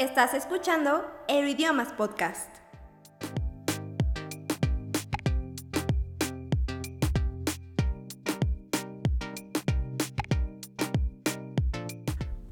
Estás escuchando Euroidiomas Podcast.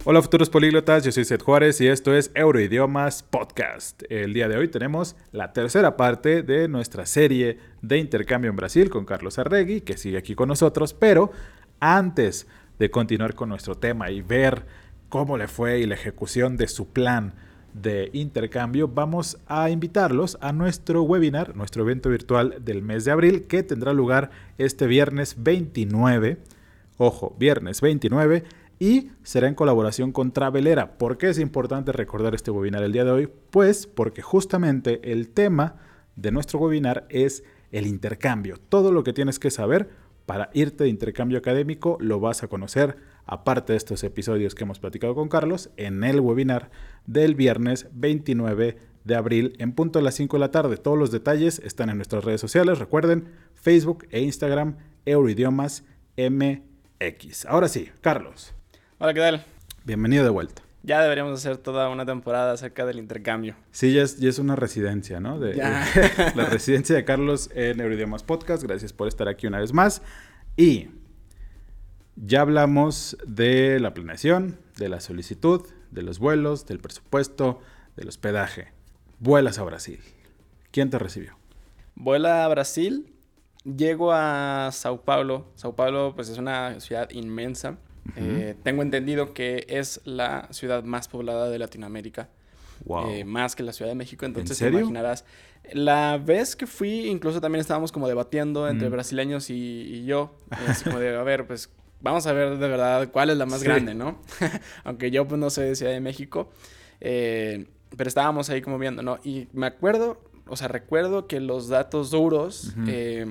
Hola futuros políglotas, yo soy Seth Juárez y esto es Euroidiomas Podcast. El día de hoy tenemos la tercera parte de nuestra serie de intercambio en Brasil con Carlos Arregui, que sigue aquí con nosotros, pero antes de continuar con nuestro tema y ver cómo le fue y la ejecución de su plan de intercambio, vamos a invitarlos a nuestro webinar, nuestro evento virtual del mes de abril, que tendrá lugar este viernes 29, ojo, viernes 29 y será en colaboración con Travelera. ¿Por qué es importante recordar este webinar el día de hoy? Pues porque justamente el tema de nuestro webinar es el intercambio. Todo lo que tienes que saber para irte de intercambio académico lo vas a conocer, aparte de estos episodios que hemos platicado con Carlos, en el webinar del viernes 29 de abril en punto a las 5 de la tarde. Todos los detalles están en nuestras redes sociales. Recuerden, Facebook e Instagram, Euroidiomas MX. Ahora sí, Carlos. Hola, ¿qué tal? Bienvenido de vuelta. Ya deberíamos hacer toda una temporada acerca del intercambio. Sí, ya es, ya es una residencia, ¿no? De, Ya. la residencia de Carlos en Neuroidiomas Podcast. Gracias por estar aquí una vez más. Y ya hablamos de la planeación, de la solicitud, de los vuelos, del presupuesto, del hospedaje. Vuelas a Brasil. ¿Quién te recibió? Vuela a Brasil, llego a Sao Paulo. Sao Paulo, pues es una ciudad inmensa. Eh, tengo entendido que es la ciudad más poblada de Latinoamérica. Wow. eh, más que la Ciudad de México. Entonces te serio? imaginarás. La vez que fui, incluso también estábamos como debatiendo entre Mm. brasileños y, y yo. Así como de, a ver, pues vamos a ver de verdad cuál es la más Sí. grande, ¿no? Aunque yo pues no soy de Ciudad de México. eh, pero estábamos ahí como viendo, ¿no? Y me acuerdo, o sea, recuerdo que los datos duros eh,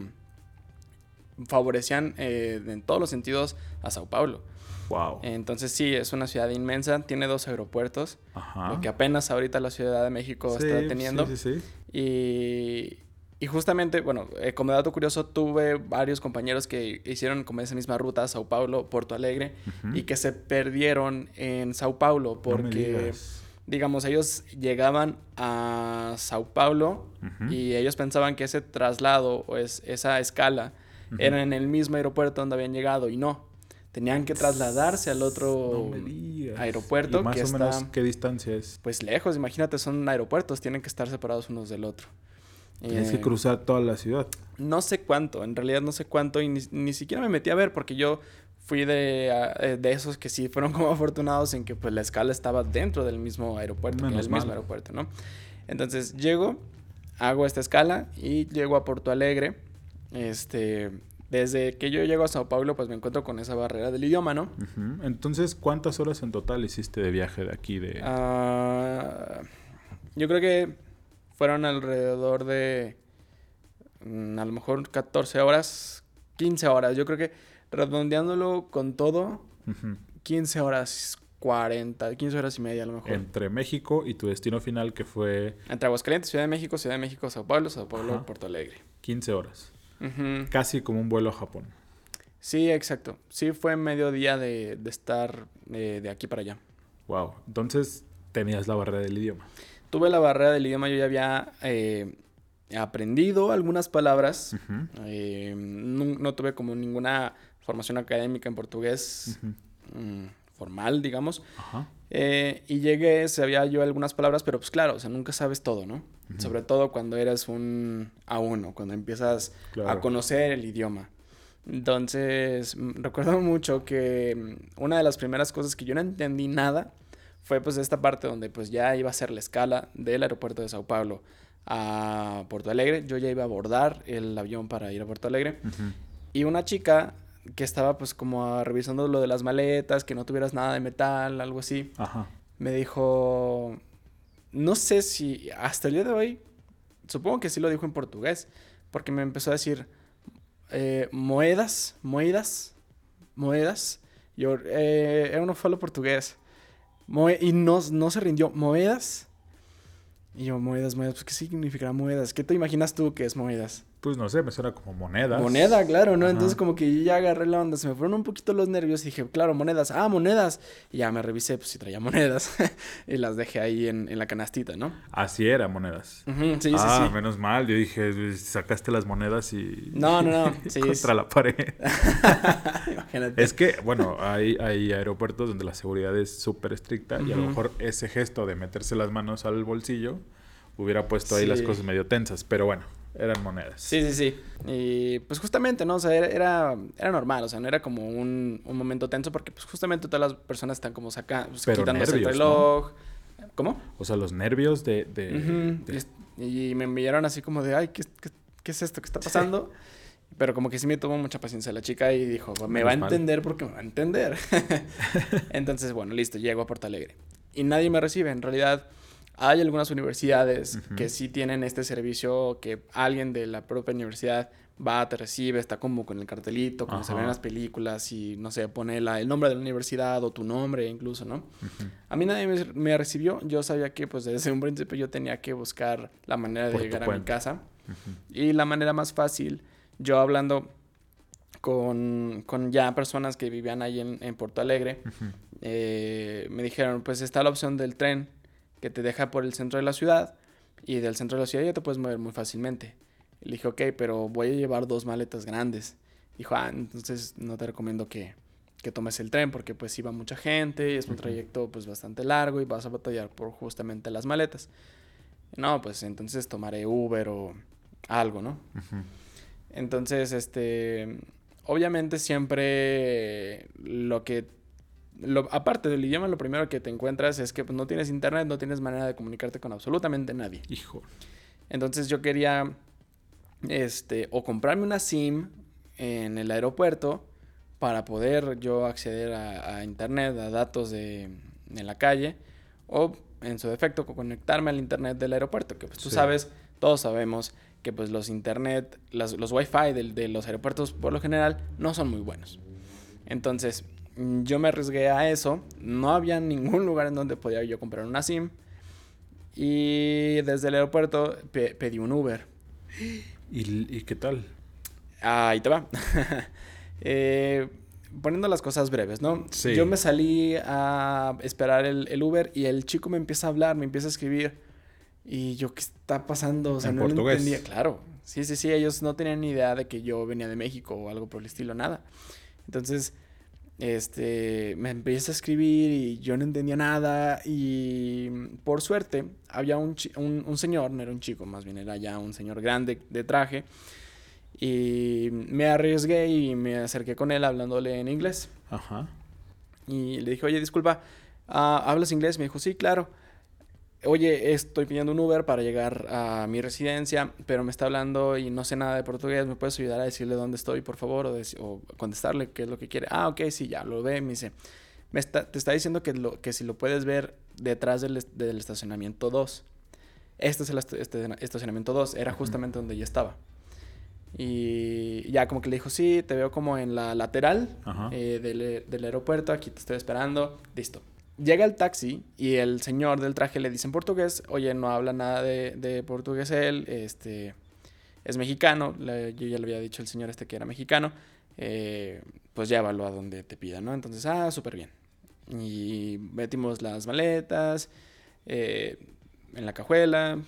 favorecían eh, en todos los sentidos a Sao Paulo. wow. Entonces sí, es una ciudad inmensa, tiene dos aeropuertos Ajá. lo que apenas ahorita la Ciudad de México Sí, está teniendo. Sí, sí, sí. Y, y justamente, bueno, eh, como dato curioso, tuve varios compañeros que hicieron como esa misma ruta, Sao Paulo, Porto Alegre, y que se perdieron en Sao Paulo porque, digamos, ellos llegaban a Sao Paulo y ellos pensaban que ese traslado o es, esa escala era en el mismo aeropuerto donde habían llegado y no. Tenían que trasladarse al otro No aeropuerto ¿Y más que o menos qué distancia es? pues lejos, imagínate, son aeropuertos, tienen que estar separados unos del otro. Tienes Eh, que cruzar toda la ciudad. No sé cuánto, en realidad no sé cuánto y ni, ni siquiera me metí a ver porque yo fui de, eh, de esos que sí fueron como afortunados en que pues la escala estaba dentro del mismo aeropuerto, en Menos el mismo aeropuerto, ¿no? Entonces llego, hago esta escala y llego a Porto Alegre. Este, desde que yo llego a Sao Paulo pues me encuentro con esa barrera del idioma, ¿no? Entonces, ¿cuántas horas en total hiciste de viaje de aquí? De... Ah, yo creo que fueron alrededor de mm, a lo mejor 14 horas, 15 horas. Yo creo que redondeándolo con todo, Ujú. 15 horas 40, 15 horas y media a lo mejor. Entre México y tu destino final, que fue Entre Aguascalientes, Ciudad de México, Ciudad de México, Sao Paulo, Sao Paulo, Ajá. Porto Alegre. 15 horas. Casi como un vuelo a Japón. Sí, exacto. Sí fue medio día de, de estar eh, de aquí para allá. Wow. Entonces, tenías la barrera del idioma. Tuve la barrera del idioma, yo ya había eh, aprendido algunas palabras. Eh, no, no tuve como ninguna formación académica en portugués mm, formal, digamos. Ajá. Eh, y llegué, sabía yo algunas palabras, pero pues claro, o sea, nunca sabes todo, ¿no? Sobre todo cuando eres un A1, cuando empiezas a conocer el idioma. Entonces, mm, recuerdo mucho que mm, una de las primeras cosas que yo no entendí nada fue pues esta parte donde pues ya iba a ser la escala del aeropuerto de Sao Paulo a Porto Alegre. Yo ya iba a abordar el avión para ir a Porto Alegre. Y una chica que estaba pues como revisando lo de las maletas, que no tuvieras nada de metal, algo así, Ajá. me dijo, no sé si hasta el día de hoy, supongo que sí lo dijo en portugués, porque me empezó a decir eh, moedas, moedas, moedas. Yo, eh, eu não falo portugués. Y no, no se rindió, moedas. Y yo, moedas, moedas, pues ¿qué significará moedas? ¿Qué te imaginas tú que es moedas? Pues no sé, me suena como monedas. Moneda, claro, ¿no? Ajá. Entonces como que yo ya agarré la onda, se me fueron un poquito los nervios y dije, claro, monedas, ah, monedas. Y ya me revisé, pues si traía monedas y las dejé ahí en, en la canastita, ¿no? Así era, monedas. Sí, sí, ah, sí. menos mal. Yo dije, sacaste las monedas y. No, no, no, sí, contra es- la pared. Imagínate. es que, bueno, hay, hay aeropuertos donde la seguridad es súper estricta y a lo mejor ese gesto de meterse las manos al bolsillo hubiera puesto ahí las cosas medio tensas. Pero bueno, eran monedas. Sí, sí, sí. Y pues justamente, ¿no? O sea, era, era, normal, o sea, no era como un, un momento tenso porque pues justamente todas las personas están como sacando, pues, quitándose nervios, el reloj. ¿Cómo? O sea, los nervios de. de- y me enviaron así como de, ay, ¿qué, qué, qué es esto que está pasando? Pero como que sí me tuvo mucha paciencia la chica y dijo, me va a mal. entender porque me va a entender. Entonces, bueno, listo, llego a Porto Alegre. Y nadie me recibe. En realidad, hay algunas universidades Ujú. que sí tienen este servicio que alguien de la propia universidad va, te recibe, está como con el cartelito, como se ven en Ajá. las películas y, no sé, pone la- el nombre de la universidad o tu nombre incluso, ¿no? Ujú. A mí nadie me, me recibió. Yo sabía que, pues, desde un principio yo tenía que buscar la manera de Por tu llegar a mi casa. Ujú. Y la manera más fácil, yo hablando con, con ya personas que vivían ahí en, en Porto Alegre, Ujú. eh, me dijeron, pues está la opción del tren que te deja por el centro de la ciudad y del centro de la ciudad ya te puedes mover muy fácilmente. Le dije, ok, pero voy a llevar dos maletas grandes. Dijo, ah, entonces no te recomiendo que, que tomes el tren porque pues iba mucha gente y es un trayecto pues bastante largo y vas a batallar por justamente las maletas. No, pues entonces tomaré Uber o algo, ¿no? Entonces, este, obviamente siempre lo que, lo, aparte del idioma, lo primero que te encuentras es que pues, no tienes internet, no tienes manera de comunicarte con absolutamente nadie. Hijo. Entonces yo quería, este, o comprarme una SIM en el aeropuerto para poder yo acceder a, a internet, a datos de, en la calle, o en su defecto co- conectarme al internet del aeropuerto, que pues tú Sí. sabes, todos sabemos que pues los internet, las- los wifi del- de, los aeropuertos por lo general no son muy buenos. Entonces yo me arriesgué a eso, no había ningún lugar en donde podía yo comprar una SIM, y desde el aeropuerto pe- pedí un Uber. ¿Y, y qué tal? Ahí te va. Eh, poniendo las cosas breves, ¿no? Sí. Yo me salí a esperar el, el Uber y el chico me empieza a hablar, me empieza a escribir. Y yo, ¿qué está pasando? O sea, En no portugués. entendía. Claro. Sí, sí, sí. Ellos no tenían ni idea de que yo venía de México o algo por el estilo, nada. Entonces, este, me empieza a escribir y yo no entendía nada. Y por suerte, había un, un, un señor, no era un chico, más bien era ya un señor grande de traje. Y me arriesgué y me acerqué con él hablándole en inglés. Ajá. Y le dije, oye, disculpa, ah, ¿hablas inglés? Me dijo, sí, claro. Oye, estoy pidiendo un Uber para llegar a mi residencia, pero me está hablando y no sé nada de portugués. ¿Me puedes ayudar a decirle dónde estoy, por favor? O, o contestarle qué es lo que quiere. Ah, ok, sí, ya lo ve. Me dice, me está, te está diciendo que, lo, que si lo puedes ver detrás del, del estacionamiento 2. Este es el est- este- estacionamiento 2, era justamente donde yo estaba. Y ya como que le dijo, sí, te veo como en la lateral eh, del, del aeropuerto, aquí te estoy esperando, listo. Llega el taxi y el señor del traje le dice en portugués, oye, no habla nada de, de portugués él, este, es mexicano, yo ya le había dicho al señor este que era mexicano, eh, pues llévalo a donde te pida, ¿no? Entonces, ah, súper bien. Y metimos las maletas eh, en la cajuela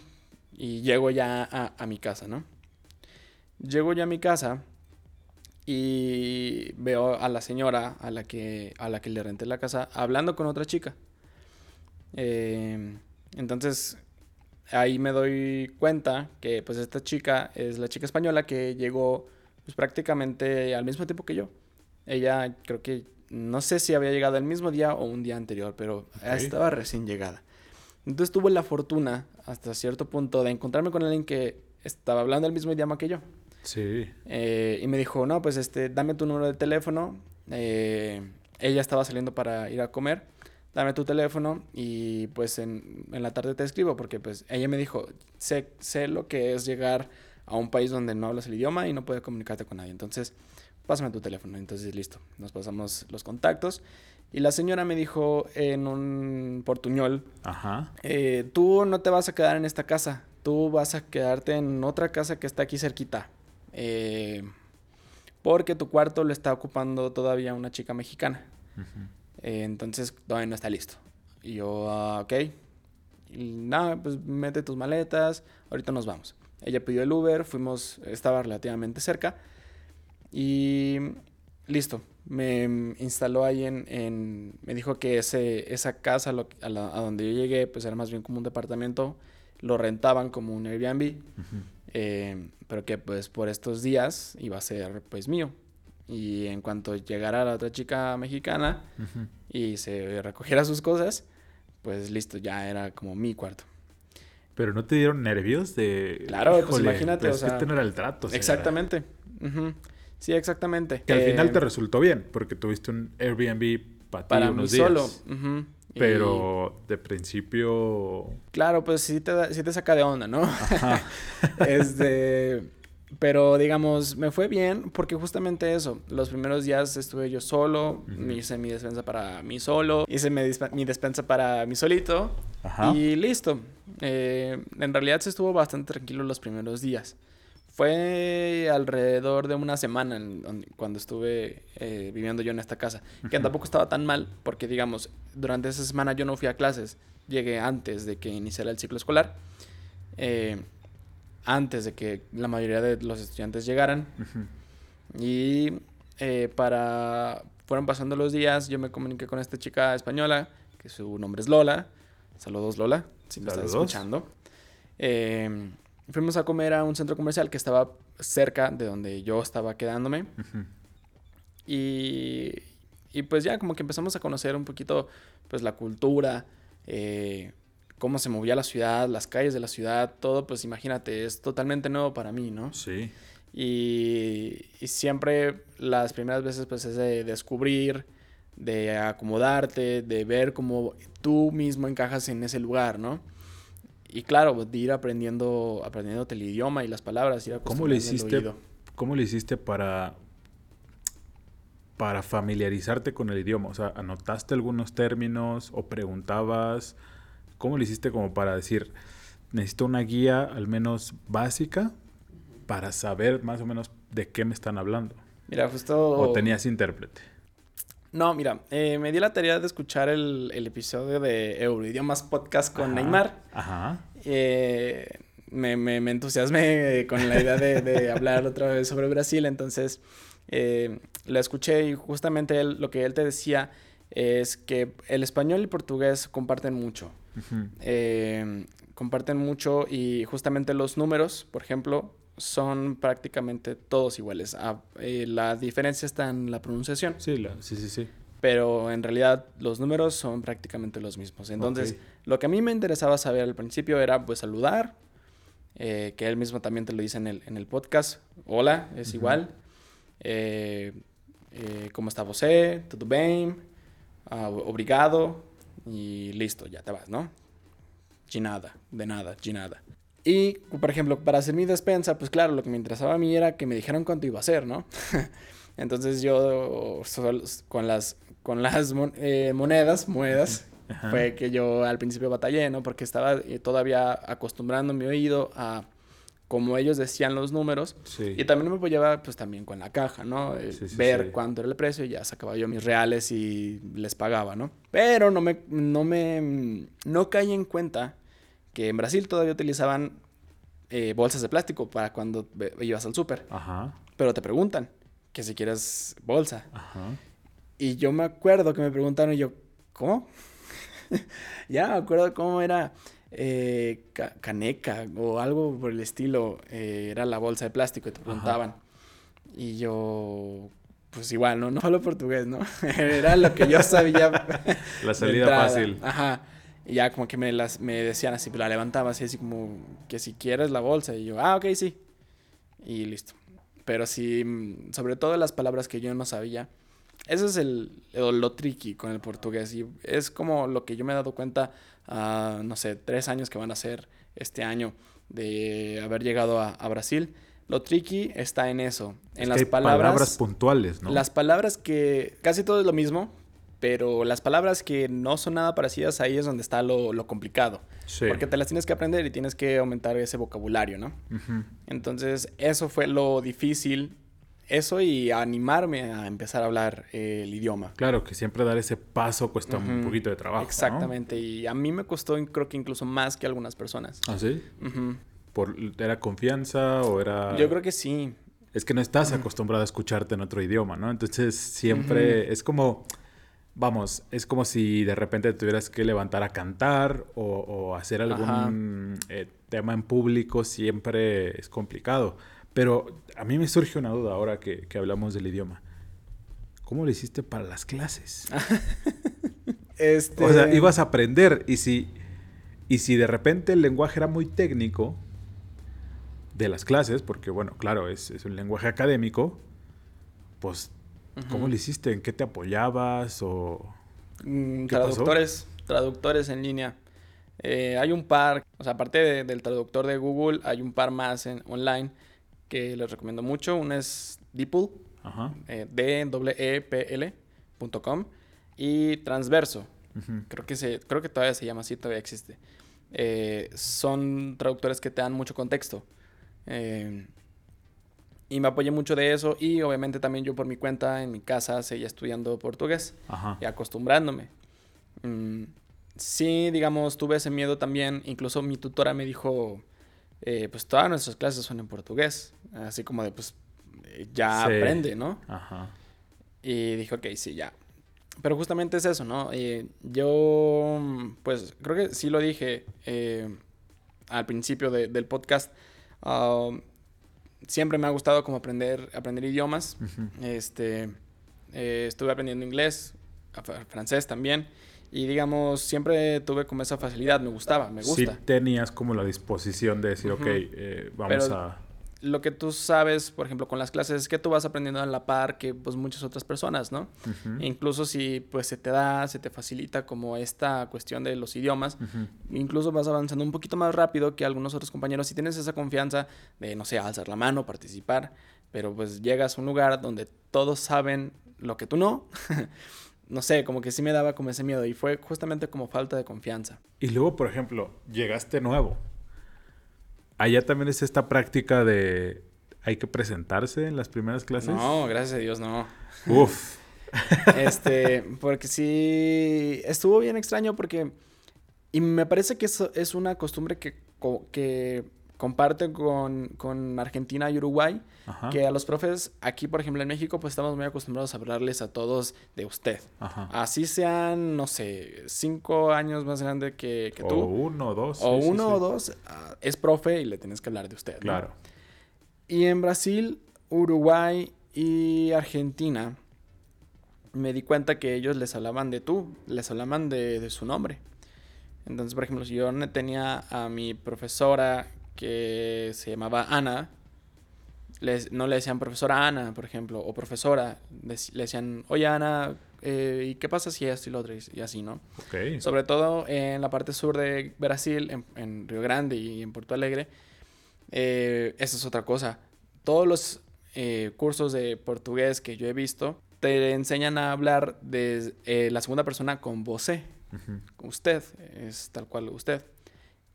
y llego ya a mi casa, ¿no? Llego ya a mi casa y veo a la señora a la que, a la que le renté la casa hablando con otra chica. Eh, entonces ahí me doy cuenta que pues esta chica es la chica española que llegó pues prácticamente al mismo tiempo que yo. Ella creo que no sé si había llegado el mismo día o un día anterior, pero estaba recién llegada. Entonces tuve la fortuna hasta cierto punto de encontrarme con alguien que estaba hablando el mismo idioma que yo. Sí. Eh, y me dijo, no, pues este, dame tu número de teléfono. Eh, ella estaba saliendo para ir a comer. Dame tu teléfono y pues en, en la tarde te escribo porque pues ella me dijo, sé, sé lo que es llegar a un país donde no hablas el idioma y no puedes comunicarte con nadie. Entonces, pásame tu teléfono. Entonces, listo. Nos pasamos los contactos. Y la señora me dijo en un portuñol, Ajá. eh, tú no te vas a quedar en esta casa, tú vas a quedarte en otra casa que está aquí cerquita. Eh, porque tu cuarto lo está ocupando todavía una chica mexicana. Eh, entonces todavía no está listo. Y yo, ah, ok. Y nada, pues mete tus maletas, ahorita nos vamos. Ella pidió el Uber, fuimos, estaba relativamente cerca. Y listo, me instaló ahí en, me dijo que ese, esa casa a, donde yo llegué, pues era más bien como un departamento, lo rentaban como un Airbnb, eh, pero que pues por estos días iba a ser pues mío. Y en cuanto llegara la otra chica mexicana y se recogiera sus cosas, pues listo, ya era como mi cuarto. Pero no te dieron nervios de. Claro, pues imagínate. Pues, o sea, este no era el trato. Exactamente. Sí, exactamente. Que al final te eh, resultó bien, porque tuviste un Airbnb para, ti unos mí días. solo. Pero de principio. Claro, pues sí te, sí te saca de onda, ¿no? Ajá. este. Pero digamos, me fue bien porque justamente eso, los primeros días estuve yo solo, hice mi despensa para mí solo, hice mi, mi despensa para mí solito Ajá. y listo. Eh, en realidad se estuvo bastante tranquilo los primeros días. Fue alrededor de una semana cuando estuve eh, viviendo yo en esta casa, que tampoco estaba tan mal, porque digamos, durante esa semana yo no fui a clases, llegué antes de que iniciara el ciclo escolar, eh, antes de que la mayoría de los estudiantes llegaran, y eh, para, fueron pasando los días, yo me comuniqué con esta chica española, que su nombre es Lola, saludos Lola, si me estás escuchando. Eh, fuimos a comer a un centro comercial que estaba cerca de donde yo estaba quedándome. y, y, pues ya como que empezamos a conocer un poquito pues la cultura, eh, cómo se movía la ciudad, las calles de la ciudad, todo pues imagínate, es totalmente nuevo para mí, ¿no? Sí. Y, y siempre las primeras veces pues es de descubrir, de acomodarte, de ver cómo tú mismo encajas en ese lugar, ¿no? Y claro, de ir aprendiendo, aprendiéndote el idioma y las palabras. Ir ¿Cómo le hiciste, ¿Cómo le hiciste para, para familiarizarte con el idioma? O sea, ¿anotaste algunos términos o preguntabas? ¿Cómo le hiciste como para decir, necesito una guía al menos básica para saber más o menos de qué me están hablando? Mira, justo... ¿O tenías intérprete? No, mira, eh, me di la tarea de escuchar el, episodio de Euroidiomas Podcast con Neymar. Ajá. Eh, me, me, entusiasmé con la idea de, hablar otra vez sobre Brasil, entonces eh, la escuché y justamente lo que él te decía es que el español y el portugués comparten mucho. comparten mucho y justamente los números, por ejemplo, son prácticamente todos iguales. Ah, eh, la diferencia está en la pronunciación. Sí, sí, sí, sí. Pero en realidad los números son prácticamente los mismos. Entonces, lo que a mí me interesaba saber al principio era pues saludar, eh, que él mismo también te lo dice en el, en el podcast. Hola, es igual. Eh, ¿Cómo está você? ¿Todo bien? Ah, obrigado. Y listo, ya te vas, ¿no? De nada, de nada, de nada. Y, por ejemplo, para hacer mi despensa, pues claro, lo que me interesaba a mí era que me dijeran cuánto iba a ser, ¿no? Entonces yo con las, con las eh, monedas, monedas, fue que yo al principio batallé, ¿no? Porque estaba eh, todavía acostumbrando mi oído a como ellos decían los números. Y también me apoyaba pues también con la caja, ¿no? Eh, ver cuánto era el precio y ya sacaba yo mis reales y les pagaba, ¿no? Pero no me, no me, no caí en cuenta que en Brasil todavía utilizaban eh, bolsas de plástico para cuando ibas al súper. Pero te preguntan que si quieres bolsa. Ajá. Y yo me acuerdo que me preguntaron y yo, ¿cómo? ya me acuerdo cómo era eh, caneca o algo por el estilo. Eh, era la bolsa de plástico y te preguntaban. Y yo, pues igual, ¿no? No hablo portugués, ¿no? era lo que yo sabía. la salida fácil. Ajá. Y ya como que me, las, me decían así, la levantaba así, así como que si quieres la bolsa. Y yo, ah, ok, sí. Y listo. Pero sí, mm, sobre todo las palabras que yo no sabía. Eso es el, lo tricky con el portugués. Y es como lo que yo me he dado cuenta, a, no sé, tres años que van a ser este año de haber llegado a, Brasil. Lo tricky está en eso, en las palabras, palabras puntuales, ¿no? Las palabras que casi todo es lo mismo, pero las palabras que no son nada parecidas ahí es donde está lo, lo complicado. Sí. Porque te las tienes que aprender y tienes que aumentar ese vocabulario, ¿no? Entonces, eso fue lo difícil. Eso y animarme a empezar a hablar eh, el idioma. Claro, que siempre dar ese paso cuesta un poquito de trabajo. ¿no? Exactamente. Y a mí me costó, creo que incluso más que a algunas personas. ¿Ah, sí? Por, ¿Era confianza o era...? Yo creo que sí. Es que no estás acostumbrado a escucharte en otro idioma, ¿no? Entonces siempre es como, vamos, es como si de repente tuvieras que levantar a cantar o, o hacer algún eh, tema en público, siempre es complicado. Pero a mí me surge una duda ahora que, que hablamos del idioma. ¿Cómo lo hiciste para las clases? Este... O sea, ibas a aprender y si, y si de repente el lenguaje era muy técnico de las clases, porque bueno, claro, es, es un lenguaje académico, pues, ¿cómo lo hiciste? ¿En qué te apoyabas? O... Mm, traductores, traductores en línea. Eh, hay un par, o sea, aparte de- del traductor de Google, hay un par más en, online que les recomiendo mucho. Uno es DeepL, Ajá. eh, D-E-E-P-L.com y Transverso. Creo que, se, creo que todavía se llama así, todavía existe. Eh, son traductores que te dan mucho contexto. Eh, y me apoyé mucho de eso y obviamente también yo por mi cuenta en mi casa seguía estudiando portugués Ajá. y acostumbrándome. Mm, sí, digamos, tuve ese miedo también. Incluso mi tutora me dijo, eh, pues todas nuestras clases son en portugués. Así como de, pues, eh, ya Sí. aprende, ¿no? Ajá. Y dije, ok, sí, ya. Pero justamente es eso, ¿no? Eh, yo, pues, creo que sí lo dije eh, al principio de- del podcast. Ah, siempre me ha gustado como aprender, aprender idiomas. Este, eh, estuve aprendiendo inglés, francés también. Y digamos, siempre tuve como esa facilidad, me gustaba, me Sí gusta. tenías como la disposición de decir, Ujú. ok, eh, vamos Pero- a... Lo que tú sabes, por ejemplo, con las clases es que tú vas aprendiendo a la par que pues muchas otras personas, ¿no? Ujú, Incluso si pues se te da, se te facilita como esta cuestión de los idiomas, ujú. incluso vas avanzando un poquito más rápido que algunos otros compañeros si tienes esa confianza de, no sé, alzar la mano, participar, pero pues llegas a un lugar donde todos saben lo que tú no. no sé, como que sí me daba como ese miedo y fue justamente como falta de confianza. Y luego, por ejemplo, llegaste nuevo. Allá también es esta práctica de... Hay que presentarse en las primeras clases. No, gracias a Dios, no. Uf. Este, porque sí, estuvo bien extraño porque, y me parece que eso es una costumbre que, que comparten con, con Argentina y Uruguay, Ajá. que a los profes aquí, por ejemplo, en México, pues estamos muy acostumbrados a hablarles a todos de usted. Ajá. Así sean, no sé, cinco años más grande que, que o tú, uno o dos. o sí, uno sí. o dos, es profe y le tienes que hablar de usted. ¿no? Claro. Y en Brasil, Uruguay y Argentina, me di cuenta que ellos les hablaban de tú, les hablaban de, de su nombre. Entonces, por ejemplo, si yo tenía a mi profesora que se llamaba Ana, les- no le decían profesora Ana, por ejemplo, o profesora, dec- le decían, oye Ana, eh, ¿y qué pasa si esto y lo otro? Y- así, ¿no? Ok. Sobre todo en la parte sur de Brasil, en, en Río Grande y en Porto Alegre, eh, esa es otra cosa. Todos los eh, cursos de portugués que yo he visto te enseñan a hablar de eh, la segunda persona con você, Ujú. usted, es tal cual usted.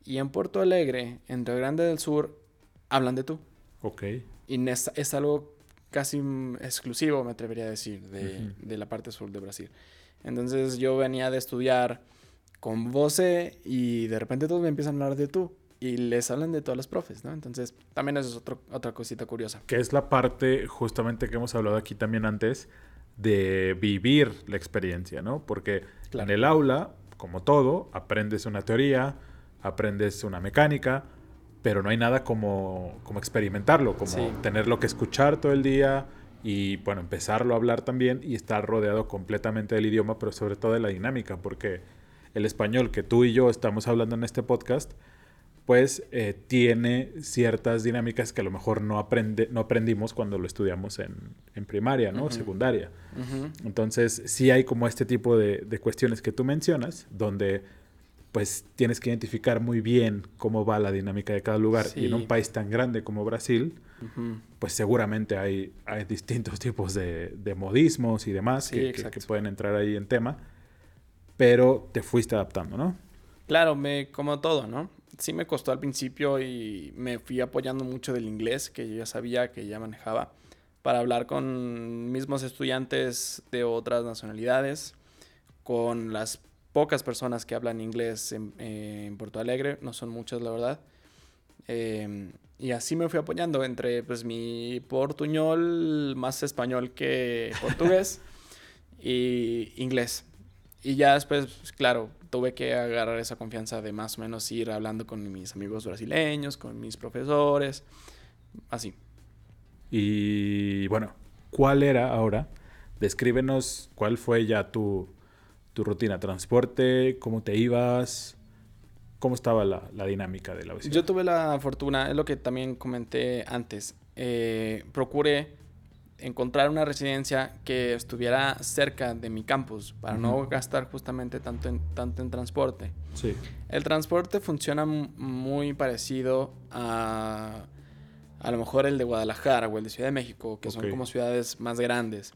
Y en Porto Alegre, en Río Grande del Sur, hablan de tú. Ok. Y es, es algo casi exclusivo, me atrevería a decir, de, Ujú. de la parte sur de Brasil. Entonces yo venía de estudiar con voce y de repente todos me empiezan a hablar de tú. Y les hablan de todos los profes, ¿no? Entonces también eso es otro, otra cosita curiosa. Que es la parte justamente que hemos hablado aquí también antes de vivir la experiencia, ¿no? Porque Claro. en el aula, como todo, aprendes una teoría, aprendes una mecánica, pero no hay nada como, como experimentarlo, como Sí. tenerlo que escuchar todo el día y, bueno, empezarlo a hablar también y estar rodeado completamente del idioma, pero sobre todo de la dinámica, porque el español que tú y yo estamos hablando en este podcast, pues eh, tiene ciertas dinámicas que a lo mejor no, aprende, no aprendimos cuando lo estudiamos en, en primaria, ¿no? Secundaria. Entonces, sí hay como este tipo de, de cuestiones que tú mencionas, donde pues tienes que identificar muy bien cómo va la dinámica de cada lugar. Y en un país tan grande como Brasil, pues seguramente hay, hay distintos tipos de, de modismos y demás Sí, que- que pueden entrar ahí en tema, pero te fuiste adaptando, ¿no? Claro, me, como todo, ¿no? Sí me costó al principio y me fui apoyando mucho del inglés que yo ya sabía, que ya manejaba, para hablar con mismos estudiantes de otras nacionalidades, con las pocas personas que hablan inglés en, eh, en Porto Alegre, no son muchas la verdad. Eh, y así me fui apoyando entre pues mi portuñol más español que portugués y inglés. Y ya después, pues, claro, tuve que agarrar esa confianza de más o menos ir hablando con mis amigos brasileños, con mis profesores, así. Y bueno, ¿cuál era ahora? Descríbenos cuál fue ya tu, tu rutina, transporte, cómo te ibas, cómo estaba la, la dinámica de la visita. Yo tuve la fortuna, es lo que también comenté antes, eh, procuré encontrar una residencia que estuviera cerca de mi campus para no gastar justamente tanto en, tanto en transporte. Sí, El transporte funciona muy parecido a a lo mejor el de Guadalajara o el de Ciudad de México, que son como ciudades más grandes,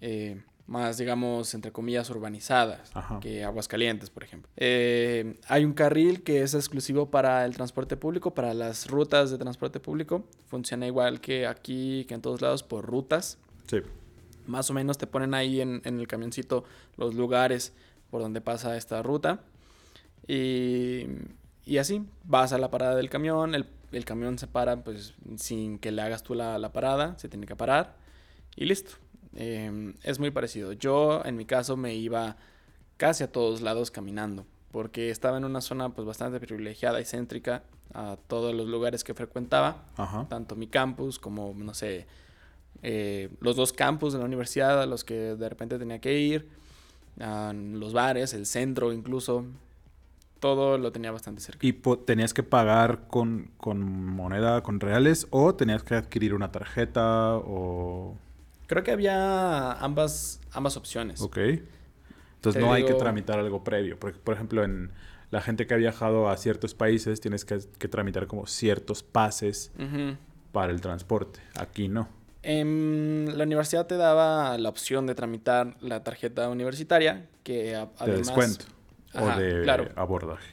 eh, más digamos entre comillas urbanizadas Ajá. que Aguascalientes, por ejemplo. Eh, hay un carril que es exclusivo para el transporte público, para las rutas de transporte público. Funciona igual que aquí, que en todos lados, por rutas sí. más o menos te ponen ahí en, en el camioncito los lugares por donde pasa esta ruta. Y, y así, vas a la parada del camión, el, el camión se para pues sin que le hagas tú la, la parada, se tiene que parar y listo. Eh, es muy parecido. Yo en mi caso me iba casi a todos lados caminando porque estaba en una zona pues bastante privilegiada y céntrica a todos los lugares que frecuentaba Ajá. tanto mi campus como, no sé, eh, los dos campus de la universidad a los que de repente tenía que ir, a los bares, el centro incluso, todo lo tenía bastante cerca. ¿Y tenías que pagar con, con moneda, con reales, o tenías que adquirir una tarjeta o... Creo que había ambas, ambas opciones. Ok. Entonces Te no hay que tramitar algo previo. Porque, por ejemplo, en la gente que ha viajado a ciertos países tienes que, que tramitar como ciertos pases para el transporte. Aquí no. En la universidad te daba la opción de tramitar la tarjeta universitaria, que a- de además descuento Ajá, o de claro. abordaje.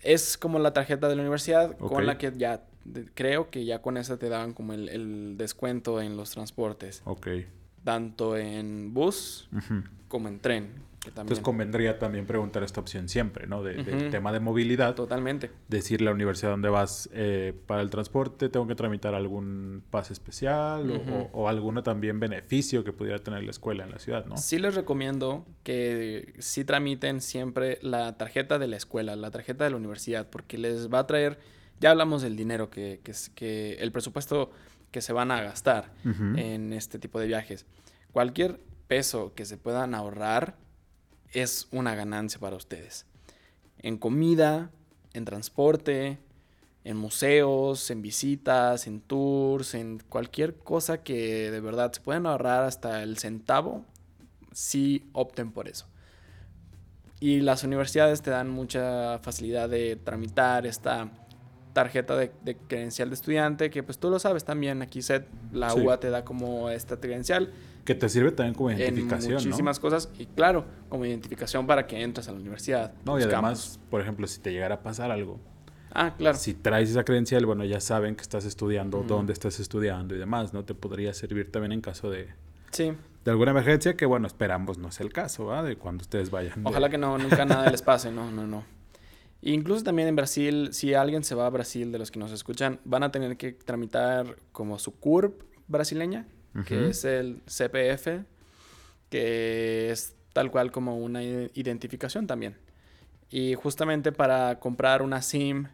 es como la tarjeta de la universidad con la que ya creo que ya con esa te daban como el, el descuento en los transportes, Ok. tanto en bus como en tren, que también Entonces convendría también preguntar esta opción siempre, ¿no? De- Del tema de movilidad. totalmente. Decirle a la universidad dónde vas eh, para el transporte, tengo que tramitar algún pase especial o, o alguno también beneficio que pudiera tener la escuela en la ciudad, ¿no? Sí les recomiendo que sí tramiten siempre la tarjeta de la escuela, la tarjeta de la universidad, porque les va a traer, ya hablamos del dinero que, que, es- que el presupuesto que se van a gastar en este tipo de viajes. Cualquier peso que se puedan ahorrar es una ganancia para ustedes. En comida, en transporte, en museos, en visitas, en tours, en cualquier cosa que de verdad se pueden ahorrar hasta el centavo, sí opten por eso. Y las universidades te dan mucha facilidad de tramitar esta tarjeta de, de credencial de estudiante, que pues tú lo sabes también, aquí SET, la Sí. UA te da como esta credencial Que te sirve también como en identificación, muchísimas cosas y claro, como identificación para que entres a la universidad. ¿no? Y además, por ejemplo, si te llegara a pasar algo, Ah, claro. si traes esa credencial, bueno, ya saben que estás estudiando, dónde estás estudiando y demás, ¿no? Te podría servir también en caso de, Sí, de alguna emergencia, que bueno, esperamos no sea el caso, ¿va? De cuando ustedes vayan. de- ojalá que no, nunca nada les pase, no, no, no. Incluso también en Brasil, si alguien se va a Brasil de los que nos escuchan, van a tener que tramitar como su CURP brasileña, que es el CPF, que es tal cual como una identificación también. Y justamente para comprar una SIM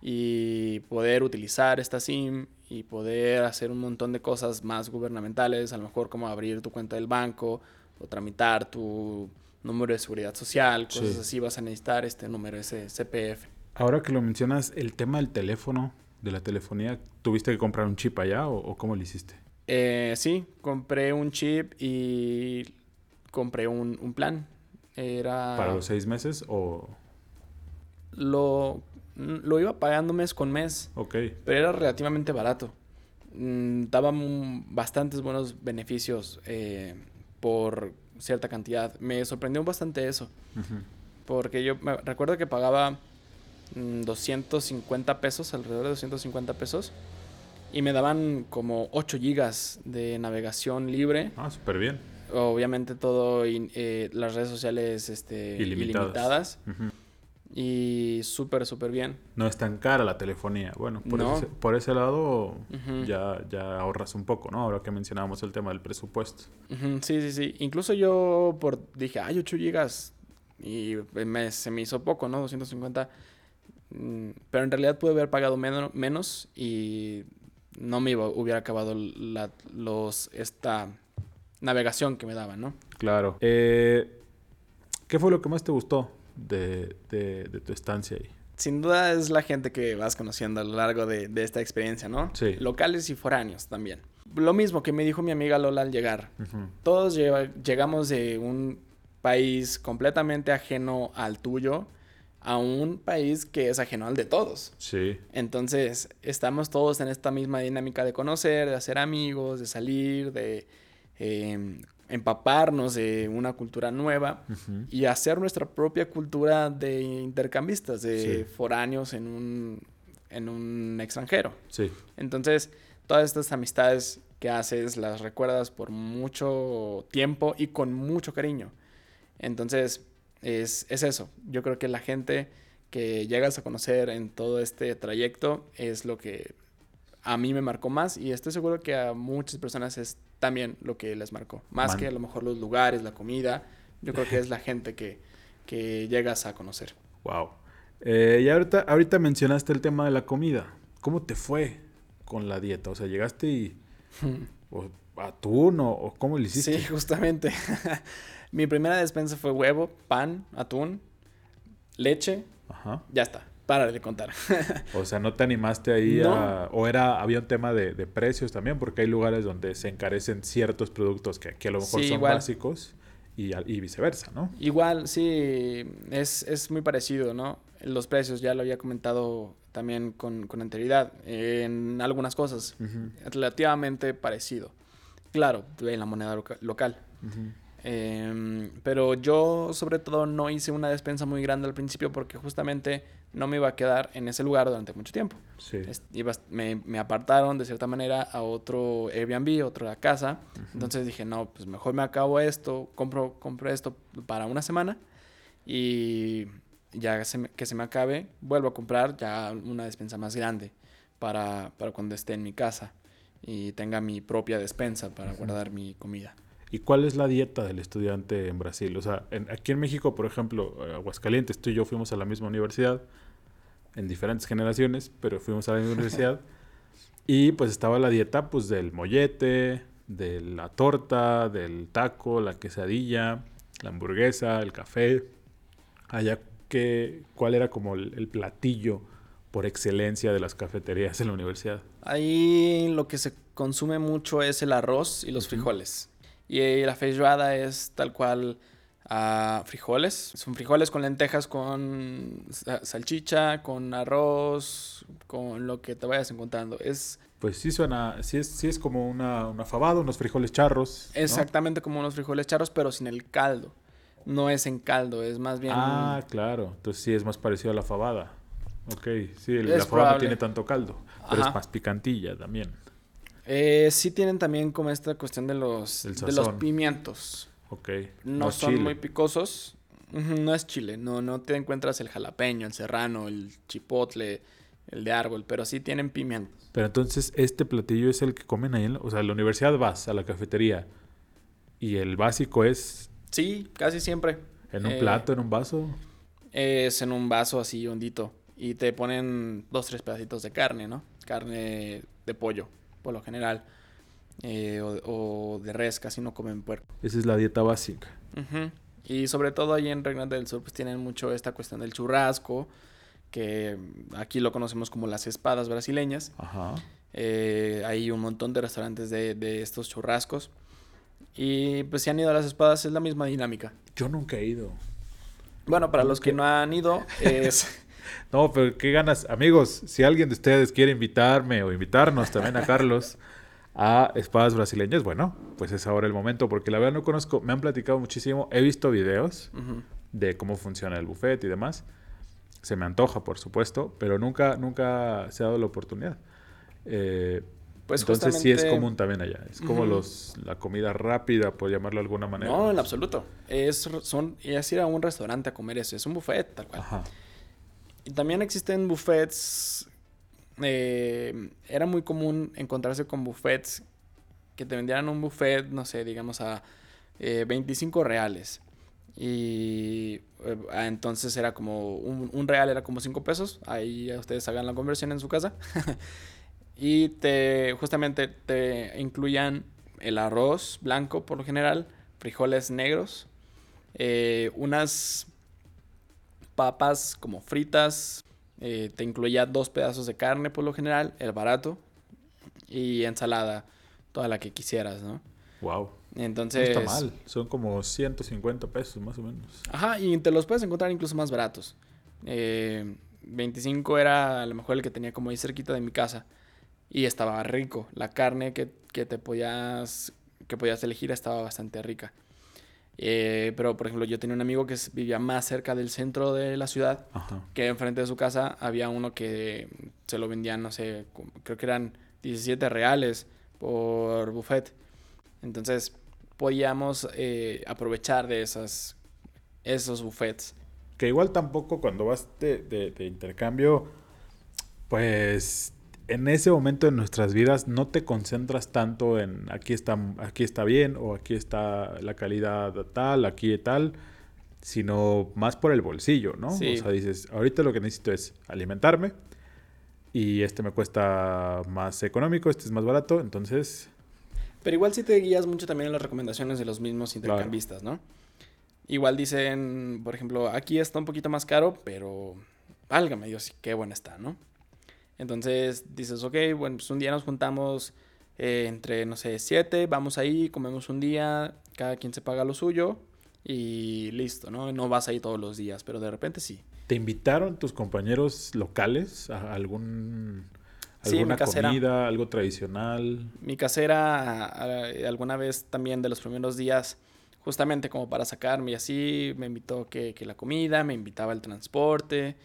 y poder utilizar esta SIM y poder hacer un montón de cosas más gubernamentales, a lo mejor como abrir tu cuenta del banco o tramitar tu número de seguridad social, cosas Sí. así, vas a necesitar este número, ese CPF. Ahora que lo mencionas, el tema del teléfono, de la telefonía, ¿tuviste que comprar un chip allá o, o cómo lo hiciste? Eh, sí, compré un chip y compré un, un plan. Era... ¿Para los seis meses o...? Lo, lo iba pagando mes con mes, Ok. pero era relativamente barato. mm, daba bastantes buenos beneficios eh, por cierta cantidad. Me sorprendió bastante eso. Porque yo me recuerdo que pagaba mm, 250 pesos, alrededor de 250 pesos. Y me daban como 8 gigas de navegación libre. Ah, súper bien. Obviamente todo, in- eh, las redes sociales este, Ilimitadas. ilimitadas. Y súper, súper bien. No es tan cara la telefonía. Bueno, por, No. ese, por ese lado ya, ya ahorras un poco, ¿no? Ahora que mencionábamos el tema del presupuesto. Sí, sí, sí. Incluso yo por, dije, ay, 8 gigas. Y me- se me hizo poco, ¿no? 250. Mm, Pero en realidad pude haber pagado menos, menos y no me iba, hubiera acabado la, los, esta navegación que me daban, ¿no? Claro. Eh, ¿Qué fue lo que más te gustó de, de- de tu estancia ahí? Sin duda es la gente que vas conociendo a lo largo de, de esta experiencia, ¿no? Sí. Locales y foráneos también. Lo mismo que me dijo mi amiga Lola al llegar. Todos llegamos de un país completamente ajeno al tuyo a un país que es ajeno al de todos. Sí. Entonces, estamos todos en esta misma dinámica de conocer, de hacer amigos, de salir, de eh, empaparnos de una cultura nueva y hacer nuestra propia cultura de intercambistas, de Sí. foráneos en un, en un extranjero. Sí. Entonces, todas estas amistades que haces las recuerdas por mucho tiempo y con mucho cariño. Entonces, es, es eso. Yo creo que la gente que llegas a conocer en todo este trayecto es lo que a mí me marcó más y estoy seguro que a muchas personas es también lo que les marcó. Más Man- que a lo mejor los lugares, la comida. Yo creo que es la gente que, que llegas a conocer. Wow. Eh, y ahorita, ahorita mencionaste el tema de la comida. ¿Cómo te fue con la dieta? O sea, llegaste y... o ¿Atún o, o cómo le hiciste? Sí, justamente. Mi primera despensa fue huevo, pan, atún, leche, Ajá. ya está. Para de contar. O sea, ¿no te animaste ahí No. a... O era, había un tema de, de precios también, porque hay lugares donde se encarecen ciertos productos que aquí a lo mejor Sí, son igual. básicos y, y viceversa, ¿no? Igual, sí, es, es muy parecido, ¿no? Los precios, ya lo había comentado también con, con anterioridad, en algunas cosas, relativamente parecido. Claro, en la moneda loca- local. Em, pero yo sobre todo no hice una despensa muy grande al principio porque justamente no me iba a quedar en ese lugar durante mucho tiempo. Sí. Ibas- me, me apartaron de cierta manera a otro Airbnb, otra casa. Entonces dije, no, pues mejor me acabo esto, compro, compro esto para una semana y ya se me- que se me acabe, vuelvo a comprar ya una despensa más grande para, para cuando esté en mi casa y tenga mi propia despensa para guardar mi comida. ¿Y cuál es la dieta del estudiante en Brasil? O sea, en- aquí en México, por ejemplo, eh, Aguascalientes, tú y yo fuimos a la misma universidad, en diferentes generaciones, pero fuimos a la misma universidad. Y pues estaba la dieta pues del mollete, de la torta, del taco, la quesadilla, la hamburguesa, el café. Allá, ¿qué, ¿cuál era como el, el platillo por excelencia de las cafeterías en la universidad? Ahí lo que se consume mucho es el arroz y los frijoles. Y la feijoada es tal cual ah, frijoles. Son frijoles con lentejas, con sa- salchicha, con arroz, con lo que te vayas encontrando. Es Pues sí suena, sí es, sí es como una, una fabada, unos frijoles charros. ¿no? exactamente como unos frijoles charros, pero sin el caldo. No es en caldo, es más bien... Ah, claro. Entonces sí es más parecido a la fabada. Ok, sí, el- la fabada no tiene tanto caldo, pero Ajá. es más picantilla también. Eh, sí tienen también como esta cuestión de los, de los pimientos. Ok. no son chile. muy picosos. No es chile, no, no te encuentras el jalapeño, el serrano, el chipotle, el de árbol, pero sí tienen pimientos. Pero entonces este platillo es el que comen ahí, en la, o sea, en la universidad vas a la cafetería y el básico es Sí, casi siempre. en un Eh, plato, en un vaso. Es en un vaso así hondito. Y te ponen dos, tres pedacitos de carne, ¿no? Carne de pollo, por lo general. eh, o, o de res, casi no comen puerco. Esa es la dieta básica. Y sobre todo ahí en Reino del Sur, pues tienen mucho esta cuestión del churrasco, que aquí lo conocemos como las espadas brasileñas. Ajá. Eh, hay un montón de restaurantes de, de estos churrascos. Y pues si han ido a las espadas es la misma dinámica. Yo nunca he ido. Bueno, para los que no han ido, es, No, pero qué ganas. Amigos, si alguien de ustedes quiere invitarme o invitarnos también a Carlos a espadas brasileñas, bueno, pues es ahora el momento, porque la verdad no conozco, me han platicado muchísimo, he visto videos de cómo funciona el buffet y demás. Se me antoja, por supuesto, pero nunca, nunca se ha dado la oportunidad. Eh, Pues entonces sí es justamente- común también allá. Es como los, la comida rápida, por llamarlo de alguna manera. No, en absoluto. Es, son, es ir a un restaurante a comer eso. Es un buffet, tal cual. Ajá. Y también existen buffets. eh, era muy común encontrarse con buffets que te vendieran un buffet, no sé, digamos a eh, 25 reales. Y eh, ah, entonces era como un, real era como 5 pesos. Ahí ustedes hagan la conversión en su casa. y te justamente te incluían el arroz blanco por lo general, frijoles negros, eh, unas papas como fritas, eh, te incluía dos pedazos de carne por lo general, el barato, y ensalada, toda la que quisieras, ¿no? Wow. No Entonces... está mal. Son como 150 pesos más o menos. Ajá, y te los puedes encontrar incluso más baratos. Eh, 25 era a lo mejor el que tenía como ahí cerquita de mi casa. Y estaba rico. La carne que, que te podías, que podías elegir estaba bastante rica. Eh, pero, por ejemplo, yo tenía un amigo que vivía más cerca del centro de la ciudad. Ajá. Que enfrente de su casa había uno que se lo vendían, no sé, creo que eran 17 reales por buffet. Entonces podíamos eh, aprovechar de esas, esos buffets. Que igual tampoco cuando vas de, de- de intercambio, pues en ese momento de nuestras vidas no te concentras tanto en aquí está, aquí está bien o aquí está la calidad tal, aquí tal, sino más por el bolsillo, ¿no? Sí. O sea, dices, ahorita lo que necesito es alimentarme y este me cuesta más económico, este es más barato, entonces, Pero igual sí te guías mucho también en las recomendaciones de los mismos intercambistas, ¿no? Igual dicen, por ejemplo, aquí está un poquito más caro, pero válgame Dios, qué buena está, ¿no? Entonces dices, ok, bueno, pues un día nos juntamos eh, entre, no sé, siete, vamos ahí, comemos un día, cada quien se paga lo suyo y listo, ¿no? No vas ahí todos los días, pero de repente sí. ¿te invitaron tus compañeros locales a algún Sí, alguna casera. comida, algo tradicional? Mi casera a- alguna vez también de los primeros días, justamente como para sacarme y así, me invitó que, que la comida, me invitaba el transporte.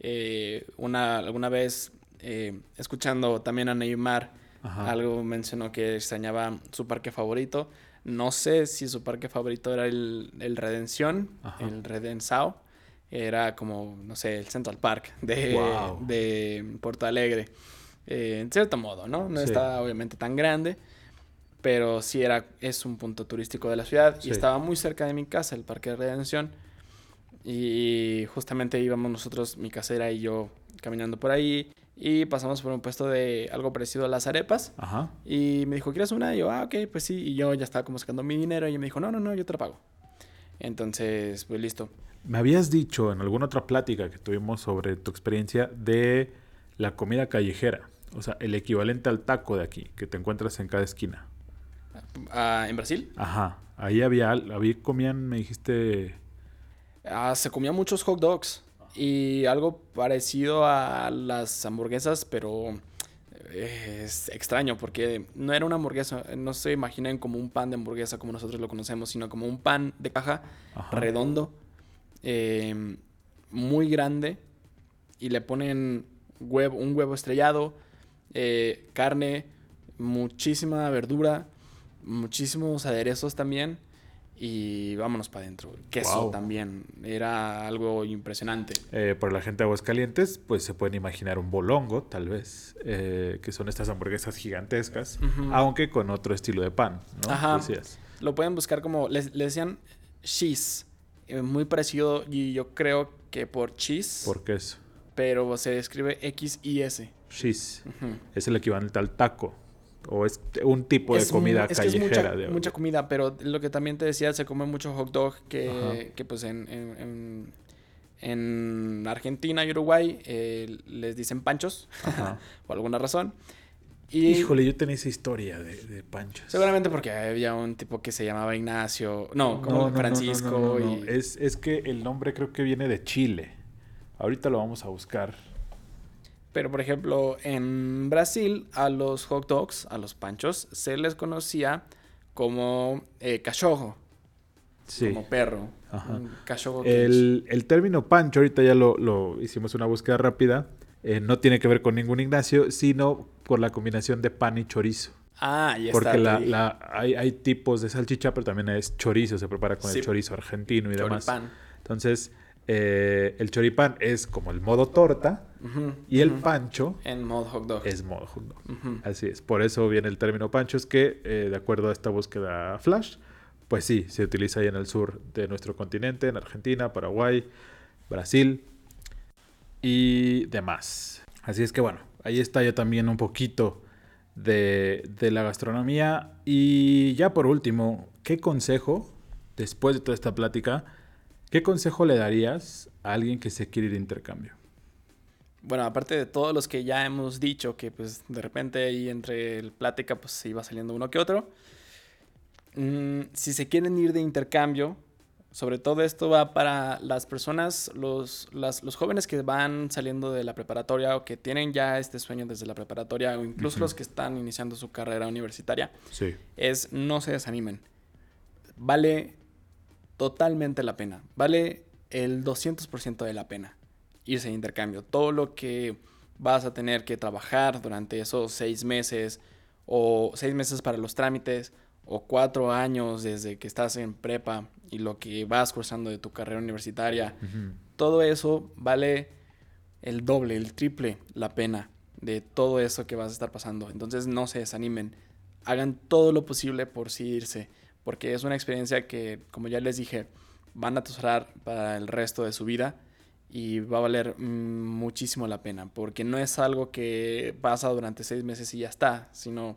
eh, una, alguna vez, eh, escuchando también a Neymar, Ajá. algo mencionó que extrañaba su parque favorito. No sé si su parque favorito era el, el Redención, Ajá. el Redensao. Era como, no sé, el Central Park de, de Porto Alegre. Eh, en cierto modo, ¿no? No Sí. está obviamente tan grande, pero sí era, es un punto turístico de la ciudad Sí. y estaba muy cerca de mi casa, el Parque de Redención. Y justamente íbamos nosotros, mi casera y yo, caminando por ahí y pasamos por un puesto de algo parecido a las arepas. Ajá. Y me dijo, ¿quieres una? Y yo, ah, ok, pues sí. Y yo ya estaba como sacando mi dinero y me dijo, no, no, no, yo te la pago. Entonces, pues listo. Me habías dicho en alguna otra plática que tuvimos sobre tu experiencia de la comida callejera, o sea, el equivalente al taco de aquí, que te encuentras en cada esquina. Ah, en Brasil Ajá, ahí había, había comían, me dijiste, ah, se comían muchos hot dogs y algo parecido a las hamburguesas, pero eh, es extraño porque no era una hamburguesa, no se imaginen como un pan de hamburguesa como nosotros lo conocemos, sino como un pan de caja Ajá. redondo, eh, muy grande, y le ponen huevo, un huevo estrellado, eh, carne, muchísima verdura, muchísimos aderezos también, y vámonos para adentro. Queso también, era algo impresionante. eh, por la gente de Aguascalientes, pues se pueden imaginar un bolongo, tal vez, eh, que son estas hamburguesas gigantescas, aunque con otro estilo de pan, ¿no? Ajá. Decías. Lo pueden buscar como, le, le decían cheese, eh, muy parecido, y yo creo que por cheese, ¿Por qué eso? pero se escribe X-I-S. Cheese. Ujú. Es el equivalente al taco. O es un tipo de comida es que es callejera. mucha, de- mucha comida, pero lo que también te decía, se come mucho hot dog que, que pues en, en, en- en Argentina y Uruguay eh, les dicen panchos por alguna razón. Y Híjole, yo tenía esa historia de, de panchos. seguramente porque había un tipo que se llamaba Ignacio, no, como No, Francisco no, no, no. y Es, es que el nombre creo que viene de Chile. Ahorita lo vamos a buscar. Pero, por ejemplo, en Brasil, a los hot dogs, a los panchos, se les conocía como eh, cachorro, Sí. como perro. Ajá. Quente. El, el término pancho, ahorita ya lo, lo hicimos una búsqueda rápida, eh, no tiene que ver con ningún Ignacio, sino por la combinación de pan y chorizo. Ah, ya Porque está. la, te dije. la- hay, hay tipos de salchicha, pero también es chorizo, se prepara con Sí. el chorizo argentino y demás. Choripán. Entonces, eh, el choripán es como el modo torta y el pancho En modo hot dog. es modo hot dog. Así es, por eso viene el término pancho, es que eh, de acuerdo a esta búsqueda flash, pues sí, se utiliza ahí en el sur de nuestro continente, en Argentina, Paraguay, Brasil y demás. Así es que bueno, ahí está ya también un poquito de, de la gastronomía. Y ya por último, ¿qué consejo, después de toda esta plática, qué consejo le darías a alguien que se quiere ir de intercambio? Bueno, aparte de todos los que ya hemos dicho, que pues de repente ahí entre el plática pues se iba saliendo uno que otro. mm, si se quieren ir de intercambio, sobre todo esto va para las personas, los, las- los jóvenes que van saliendo de la preparatoria o que tienen ya este sueño desde la preparatoria o incluso los que están iniciando su carrera universitaria, Sí. es no se desanimen. Vale totalmente la pena. Vale el 200% de la pena irse de intercambio. Todo lo que vas a tener que trabajar durante esos seis meses o seis meses para los trámites o cuatro años desde que estás en prepa y lo que vas cursando de tu carrera universitaria, todo eso vale el doble, el triple la pena de todo eso que vas a estar pasando. Entonces no se desanimen, hagan todo lo posible por sí irse, porque es una experiencia que, como ya les dije, van a atesorar para el resto de su vida y va a valer mm, muchísimo la pena, porque no es algo que pasa durante seis meses y ya está, sino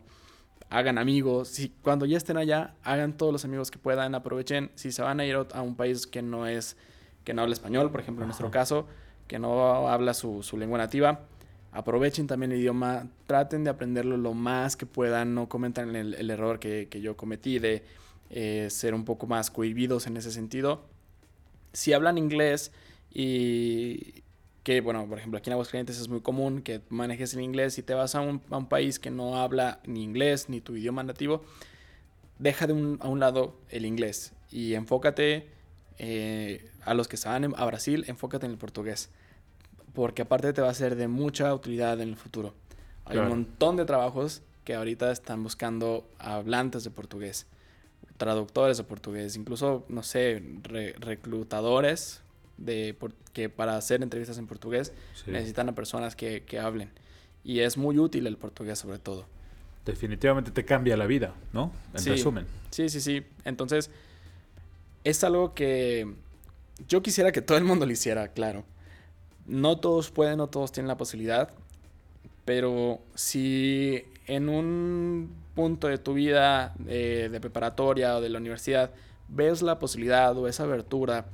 hagan amigos, si cuando ya estén allá, hagan todos los amigos que puedan, aprovechen, si se van a ir a un país que no es, que no habla español, por ejemplo, en nuestro caso, que no habla su, su lengua nativa, aprovechen también el idioma, traten de aprenderlo lo más que puedan, no cometan el, el error que, que yo cometí de eh, ser un poco más cohibidos en ese sentido. Si hablan inglés y que, bueno, por ejemplo, aquí en Aguascalientes es muy común que manejes el inglés y te vas a un, a un país que no habla ni inglés ni tu idioma nativo, deja de un- a un lado el inglés y enfócate eh, a los que se van en- a Brasil, enfócate en el portugués, porque aparte te va a ser de mucha utilidad en el futuro. Hay Claro. un montón de trabajos que ahorita están buscando hablantes de portugués, traductores de portugués, incluso, no sé, re- reclutadores de, que para hacer entrevistas en portugués Sí. necesitan a personas que, que hablen. Y es muy útil el portugués sobre todo. Definitivamente te cambia la vida, ¿no? En Sí. resumen. Sí, sí, sí. Entonces, es algo que yo quisiera que todo el mundo lo hiciera, claro. No todos pueden, no todos tienen la posibilidad, pero si en un punto de tu vida eh, de preparatoria o de la universidad ves la posibilidad o esa abertura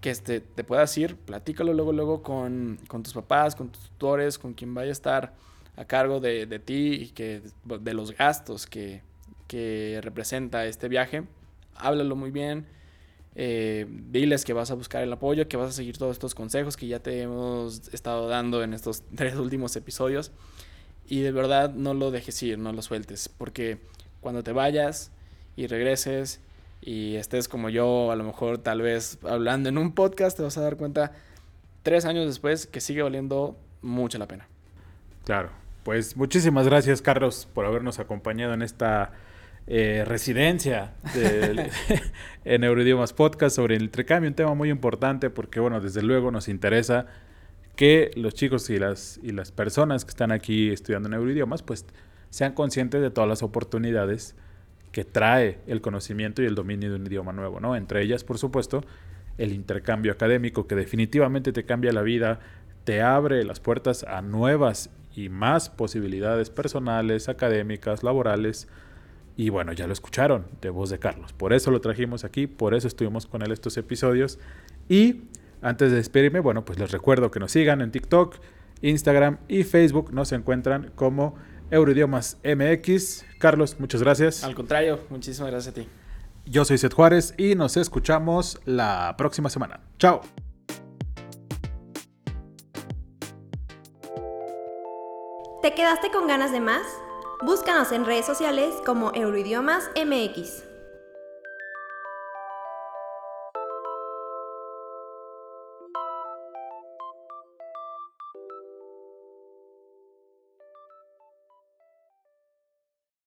que este, te puedas ir, platícalo luego, luego con, con tus papás, con tus tutores, con quien vaya a estar a cargo de, de ti y que de los gastos que, que representa este viaje. Háblalo muy bien. eh, diles que vas a buscar el apoyo, que vas a seguir todos estos consejos que ya te hemos estado dando en estos tres últimos episodios. Y de verdad no lo dejes ir, no lo sueltes. Porque cuando te vayas y regreses y estés como yo, a lo mejor tal vez hablando en un podcast, te vas a dar cuenta tres años después que sigue valiendo mucho la pena. Claro. Pues muchísimas gracias, Carlos, por habernos acompañado en esta eh, residencia del- en Euroidiomas Podcast sobre el intercambio, un tema muy importante porque, bueno, desde luego nos interesa que los chicos y las, y las personas que están aquí estudiando en Euroidiomas, pues sean conscientes de todas las oportunidades que trae el conocimiento y el dominio de un idioma nuevo, ¿no? Entre ellas, por supuesto, el intercambio académico que definitivamente te cambia la vida, te abre las puertas a nuevas y más posibilidades personales, académicas, laborales. Y bueno, ya lo escucharon de voz de Carlos. Por eso lo trajimos aquí, por eso estuvimos con él estos episodios. Y antes de despedirme, bueno, pues les recuerdo que nos sigan en TikTok, Instagram y Facebook. Nos encuentran como Euroidiomas MX. Carlos, muchas gracias. Al contrario, muchísimas gracias a ti. Yo soy Seth Juárez y nos escuchamos la próxima semana. Chao. ¿Te quedaste con ganas de más? Búscanos en redes sociales como Euroidiomas MX.